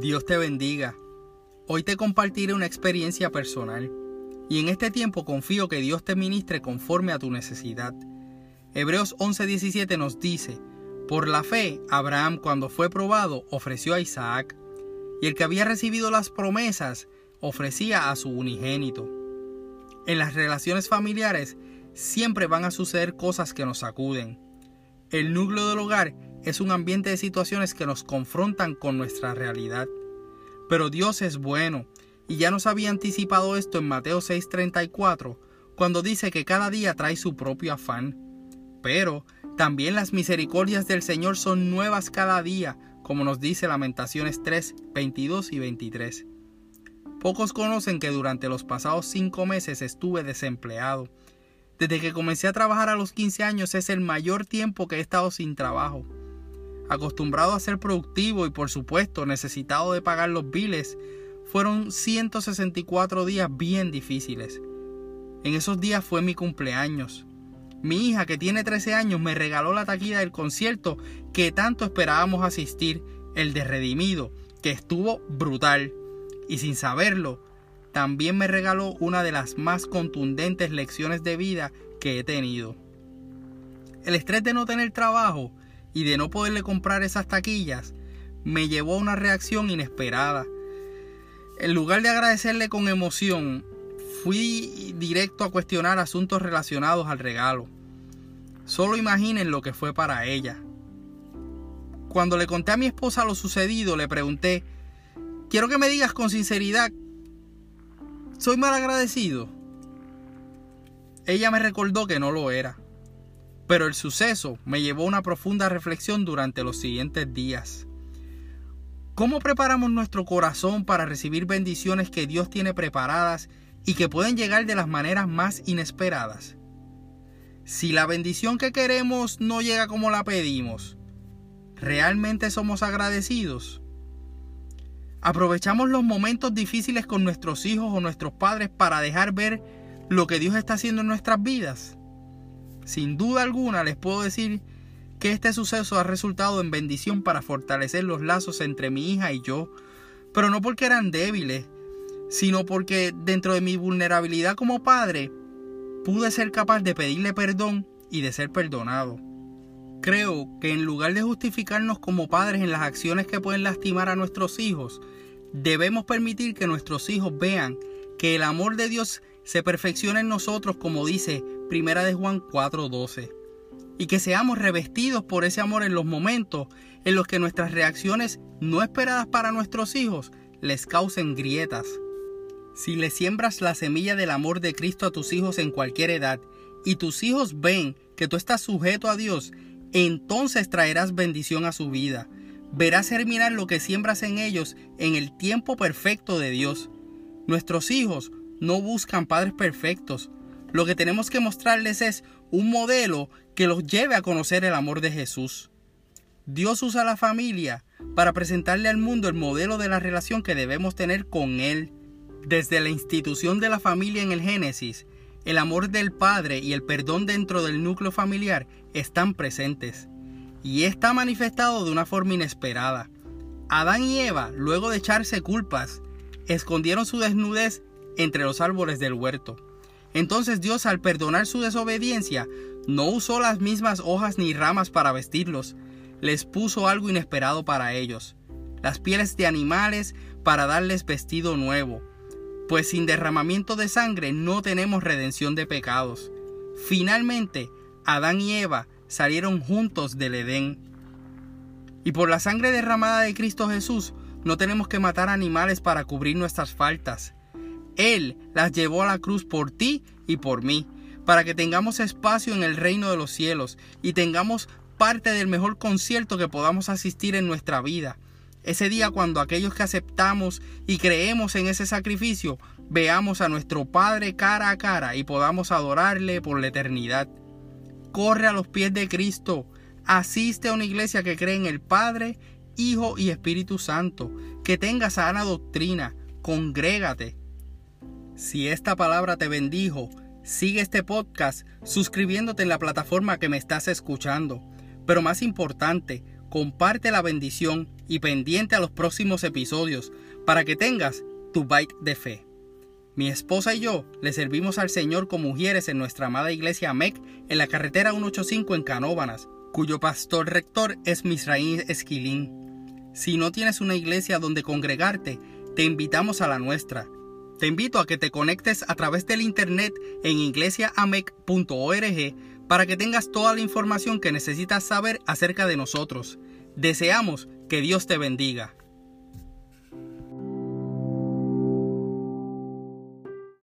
Dios te bendiga. Hoy te compartiré una experiencia personal y en este tiempo confío que Dios te ministre conforme a tu necesidad. Hebreos 11:17 nos dice, por la fe, Abraham cuando fue probado ofreció a Isaac, y el que había recibido las promesas ofrecía a su unigénito. En las relaciones familiares siempre van a suceder cosas que nos sacuden. El núcleo del hogar es un ambiente de situaciones que nos confrontan con nuestra realidad. Pero Dios es bueno, y ya nos había anticipado esto en Mateo 6:34, cuando dice que cada día trae su propio afán. Pero también las misericordias del Señor son nuevas cada día, como nos dice Lamentaciones 3, 22 y 23. Pocos conocen que durante los pasados cinco meses estuve desempleado. Desde que comencé a trabajar a los 15 años es el mayor tiempo que he estado sin trabajo. Acostumbrado a ser productivo y por supuesto necesitado de pagar los biles, fueron 164 días bien difíciles. En esos días fue mi cumpleaños. Mi hija, que tiene 13 años, me regaló la taquilla del concierto que tanto esperábamos asistir, el de Redimido, que estuvo brutal. Y sin saberlo, también me regaló una de las más contundentes lecciones de vida que he tenido. El estrés de no tener trabajo y de no poderle comprar esas taquillas me llevó a una reacción inesperada. En lugar de agradecerle con emoción, fui directo a cuestionar asuntos relacionados al regalo. Solo imaginen lo que fue para ella. Cuando le conté a mi esposa lo sucedido, le pregunté, quiero que me digas con sinceridad, ¿soy mal agradecido? Ella me recordó que no lo era, pero el suceso me llevó a una profunda reflexión durante los siguientes días. ¿Cómo preparamos nuestro corazón para recibir bendiciones que Dios tiene preparadas y que pueden llegar de las maneras más inesperadas? Si la bendición que queremos no llega como la pedimos, ¿realmente somos agradecidos? ¿Aprovechamos los momentos difíciles con nuestros hijos o nuestros padres para dejar ver lo que Dios está haciendo en nuestras vidas? Sin duda alguna les puedo decir que este suceso ha resultado en bendición para fortalecer los lazos entre mi hija y yo, pero no porque eran débiles, sino porque dentro de mi vulnerabilidad como padre pude ser capaz de pedirle perdón y de ser perdonado. Creo que en lugar de justificarnos como padres en las acciones que pueden lastimar a nuestros hijos, debemos permitir que nuestros hijos vean que el amor de Dios se perfecciona en nosotros como dice Primera de Juan 4:12 y que seamos revestidos por ese amor en los momentos en los que nuestras reacciones no esperadas para nuestros hijos les causen grietas. Si le siembras la semilla del amor de Cristo a tus hijos en cualquier edad y tus hijos ven que tú estás sujeto a Dios, entonces traerás bendición a su vida. Verás germinar lo que siembras en ellos en el tiempo perfecto de Dios. Nuestros hijos no buscan padres perfectos. Lo que tenemos que mostrarles es un modelo que los lleve a conocer el amor de Jesús. Dios usa la familia para presentarle al mundo el modelo de la relación que debemos tener con Él. Desde la institución de la familia en el Génesis, el amor del Padre y el perdón dentro del núcleo familiar están presentes. Y está manifestado de una forma inesperada. Adán y Eva, luego de echarse culpas, escondieron su desnudez entre los árboles del huerto. Entonces Dios al perdonar su desobediencia no usó las mismas hojas ni ramas para vestirlos, les puso algo inesperado para ellos, las pieles de animales para darles vestido nuevo, pues sin derramamiento de sangre no tenemos redención de pecados. Finalmente, Adán y Eva salieron juntos del Edén. Y por la sangre derramada de Cristo Jesús, no tenemos que matar animales para cubrir nuestras faltas. Él las llevó a la cruz por ti y por mí, para que tengamos espacio en el reino de los cielos y tengamos parte del mejor concierto que podamos asistir en nuestra vida. Ese día cuando aquellos que aceptamos y creemos en ese sacrificio veamos a nuestro Padre cara a cara y podamos adorarle por la eternidad. Corre a los pies de Cristo, asiste a una iglesia que cree en el Padre, Hijo y Espíritu Santo, que tenga sana doctrina, congrégate, si esta palabra te bendijo, sigue este podcast suscribiéndote en la plataforma que me estás escuchando. Pero más importante, comparte la bendición y pendiente a los próximos episodios para que tengas tu bite de fe. Mi esposa y yo le servimos al Señor como mujeres en nuestra amada iglesia MEC en la carretera 185 en Canóbanas, cuyo pastor rector es Misraín Esquilín. Si no tienes una iglesia donde congregarte, te invitamos a la nuestra. Te invito a que te conectes a través del internet en iglesiaamec.org para que tengas toda la información que necesitas saber acerca de nosotros. Deseamos que Dios te bendiga.